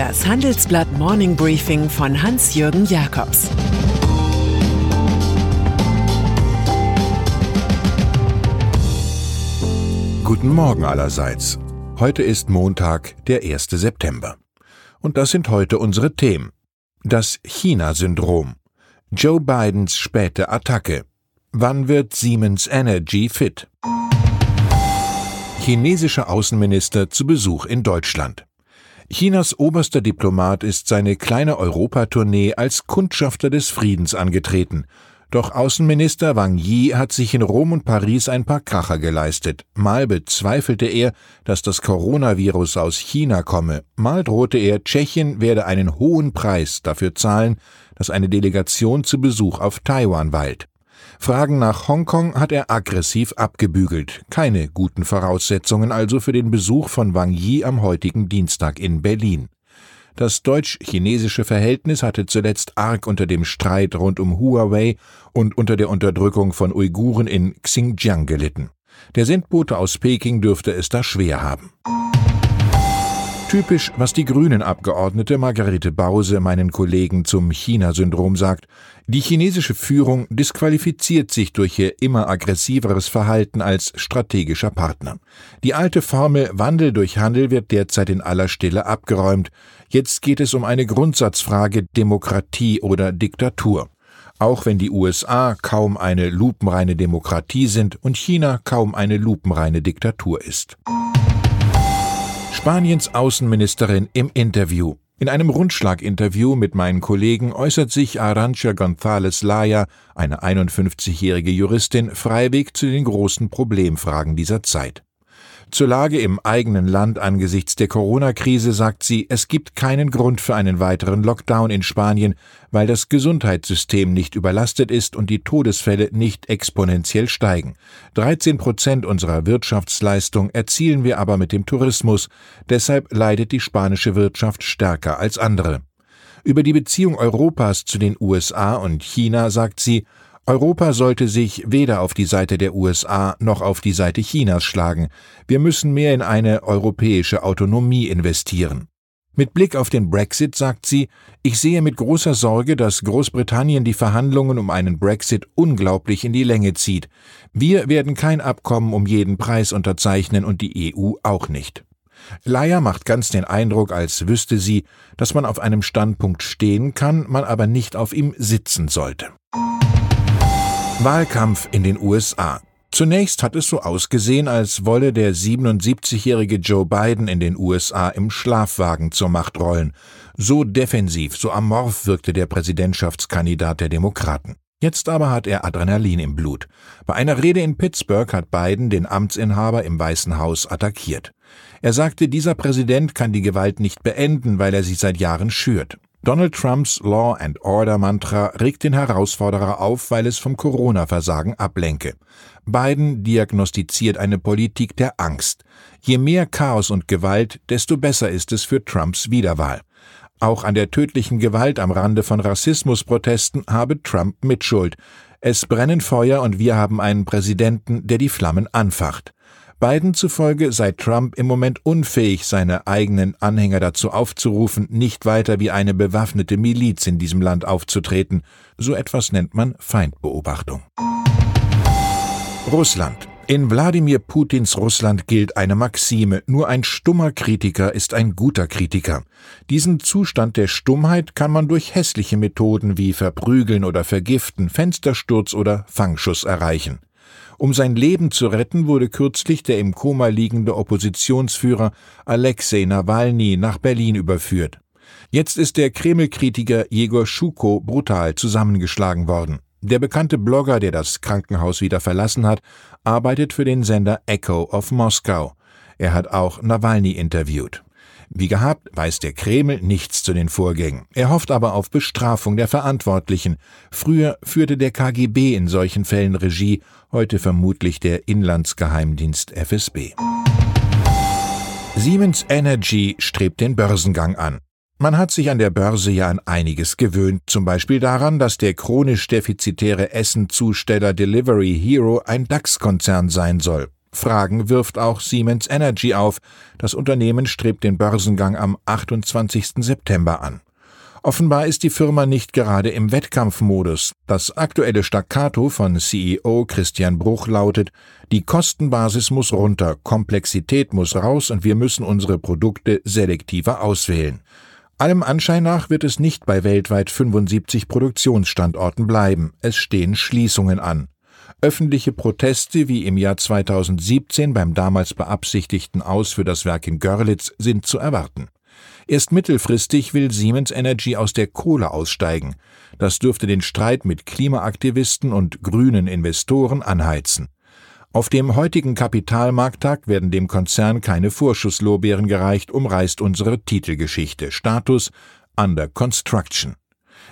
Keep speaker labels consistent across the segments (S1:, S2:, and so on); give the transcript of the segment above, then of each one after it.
S1: Das Handelsblatt Morning Briefing von Hans-Jürgen Jakobs
S2: Guten Morgen allerseits. Heute ist Montag, der 1. September. Und das sind heute unsere Themen. Das China-Syndrom. Joe Bidens späte Attacke. Wann wird Siemens Energy fit? Chinesischer Außenminister zu Besuch in Deutschland. Chinas oberster Diplomat ist seine kleine Europatournee als Kundschafter des Friedens angetreten. Doch Außenminister Wang Yi hat sich in Rom und Paris ein paar Kracher geleistet. Mal bezweifelte er, dass das Coronavirus aus China komme. Mal drohte er, Tschechien werde einen hohen Preis dafür zahlen, dass eine Delegation zu Besuch auf Taiwan weilt. Fragen nach Hongkong hat er aggressiv abgebügelt. Keine guten Voraussetzungen also für den Besuch von Wang Yi am heutigen Dienstag in Berlin. Das deutsch-chinesische Verhältnis hatte zuletzt arg unter dem Streit rund um Huawei und unter der Unterdrückung von Uiguren in Xinjiang gelitten. Der Sendbote aus Peking dürfte es da schwer haben. Typisch, was die Grünen-Abgeordnete Margarete Bause meinen Kollegen zum China-Syndrom sagt. Die chinesische Führung disqualifiziert sich durch ihr immer aggressiveres Verhalten als strategischer Partner. Die alte Formel Wandel durch Handel wird derzeit in aller Stille abgeräumt. Jetzt geht es um eine Grundsatzfrage Demokratie oder Diktatur. Auch wenn die USA kaum eine lupenreine Demokratie sind und China kaum eine lupenreine Diktatur ist. Spaniens Außenministerin im Interview. In einem Rundschlaginterview mit meinen Kollegen äußert sich Arancha González Laya, eine 51-jährige Juristin, freiweg zu den großen Problemfragen dieser Zeit. Zur Lage im eigenen Land angesichts der Corona-Krise sagt sie, es gibt keinen Grund für einen weiteren Lockdown in Spanien, weil das Gesundheitssystem nicht überlastet ist und die Todesfälle nicht exponentiell steigen. 13 Prozent unserer Wirtschaftsleistung erzielen wir aber mit dem Tourismus, deshalb leidet die spanische Wirtschaft stärker als andere. Über die Beziehung Europas zu den USA und China sagt sie, Europa sollte sich weder auf die Seite der USA noch auf die Seite Chinas schlagen. Wir müssen mehr in eine europäische Autonomie investieren. Mit Blick auf den Brexit sagt sie, ich sehe mit großer Sorge, dass Großbritannien die Verhandlungen um einen Brexit unglaublich in die Länge zieht. Wir werden kein Abkommen um jeden Preis unterzeichnen und die EU auch nicht. Leier macht ganz den Eindruck, als wüsste sie, dass man auf einem Standpunkt stehen kann, man aber nicht auf ihm sitzen sollte. Wahlkampf in den USA. Zunächst hat es so ausgesehen, als wolle der 77-jährige Joe Biden in den USA im Schlafwagen zur Macht rollen. So defensiv, so amorph wirkte der Präsidentschaftskandidat der Demokraten. Jetzt aber hat er Adrenalin im Blut. Bei einer Rede in Pittsburgh hat Biden den Amtsinhaber im Weißen Haus attackiert. Er sagte, dieser Präsident kann die Gewalt nicht beenden, weil er sie seit Jahren schürt. Donald Trumps Law and Order Mantra regt den Herausforderer auf, weil es vom Corona-Versagen ablenke. Biden diagnostiziert eine Politik der Angst. Je mehr Chaos und Gewalt, desto besser ist es für Trumps Wiederwahl. Auch an der tödlichen Gewalt am Rande von Rassismusprotesten habe Trump Mitschuld. Es brennen Feuer und wir haben einen Präsidenten, der die Flammen anfacht. Biden zufolge sei Trump im Moment unfähig, seine eigenen Anhänger dazu aufzurufen, nicht weiter wie eine bewaffnete Miliz in diesem Land aufzutreten. So etwas nennt man Feindbeobachtung. Russland. In Wladimir Putins Russland gilt eine Maxime, nur ein stummer Kritiker ist ein guter Kritiker. Diesen Zustand der Stummheit kann man durch hässliche Methoden wie Verprügeln oder Vergiften, Fenstersturz oder Fangschuss erreichen. Um sein Leben zu retten, wurde kürzlich der im Koma liegende Oppositionsführer Alexei Nawalny nach Berlin überführt. Jetzt ist der Kreml-Kritiker Jegor Schuko brutal zusammengeschlagen worden. Der bekannte Blogger, der das Krankenhaus wieder verlassen hat, arbeitet für den Sender Echo of Moskau. Er hat auch Nawalny interviewt. Wie gehabt weiß der Kreml nichts zu den Vorgängen. Er hofft aber auf Bestrafung der Verantwortlichen. Früher führte der KGB in solchen Fällen Regie, heute vermutlich der Inlandsgeheimdienst FSB. Siemens Energy strebt den Börsengang an. Man hat sich an der Börse ja an einiges gewöhnt, zum Beispiel daran, dass der chronisch defizitäre Essenzusteller Delivery Hero ein DAX-Konzern sein soll. Fragen wirft auch Siemens Energy auf. Das Unternehmen strebt den Börsengang am 28. September an. Offenbar ist die Firma nicht gerade im Wettkampfmodus. Das aktuelle Staccato von CEO Christian Bruch lautet, die Kostenbasis muss runter, Komplexität muss raus und wir müssen unsere Produkte selektiver auswählen. Allem Anschein nach wird es nicht bei weltweit 75 Produktionsstandorten bleiben. Es stehen Schließungen an. Öffentliche Proteste wie im Jahr 2017 beim damals beabsichtigten Aus für das Werk in Görlitz sind zu erwarten. Erst mittelfristig will Siemens Energy aus der Kohle aussteigen. Das dürfte den Streit mit Klimaaktivisten und grünen Investoren anheizen. Auf dem heutigen Kapitalmarkttag werden dem Konzern keine Vorschusslorbeeren gereicht, umreißt unsere Titelgeschichte. Status Under Construction.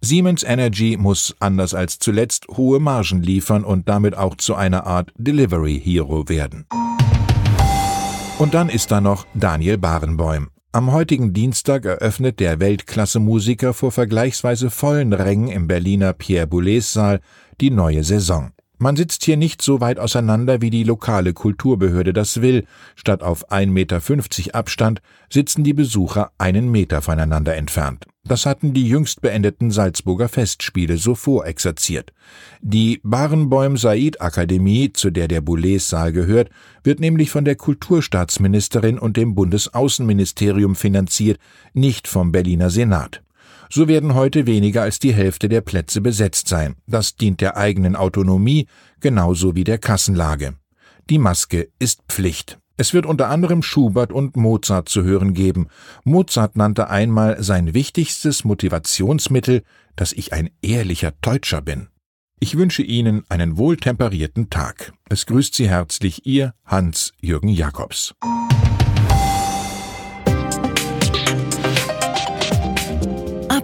S2: Siemens Energy muss, anders als zuletzt, hohe Margen liefern und damit auch zu einer Art Delivery Hero werden. Und dann ist da noch Daniel Barenbäum. Am heutigen Dienstag eröffnet der Weltklasse-Musiker vor vergleichsweise vollen Rängen im Berliner Pierre Boulez Saal die neue Saison. Man sitzt hier nicht so weit auseinander, wie die lokale Kulturbehörde das will. Statt auf 1,50 Meter Abstand sitzen die Besucher einen Meter voneinander entfernt. Das hatten die jüngst beendeten Salzburger Festspiele so vorexerziert. Die Barenbäum Said Akademie, zu der der Boulez Saal gehört, wird nämlich von der Kulturstaatsministerin und dem Bundesaußenministerium finanziert, nicht vom Berliner Senat. So werden heute weniger als die Hälfte der Plätze besetzt sein. Das dient der eigenen Autonomie genauso wie der Kassenlage. Die Maske ist Pflicht. Es wird unter anderem Schubert und Mozart zu hören geben. Mozart nannte einmal sein wichtigstes Motivationsmittel, dass ich ein ehrlicher Deutscher bin. Ich wünsche Ihnen einen wohltemperierten Tag. Es grüßt Sie herzlich Ihr Hans-Jürgen Jakobs.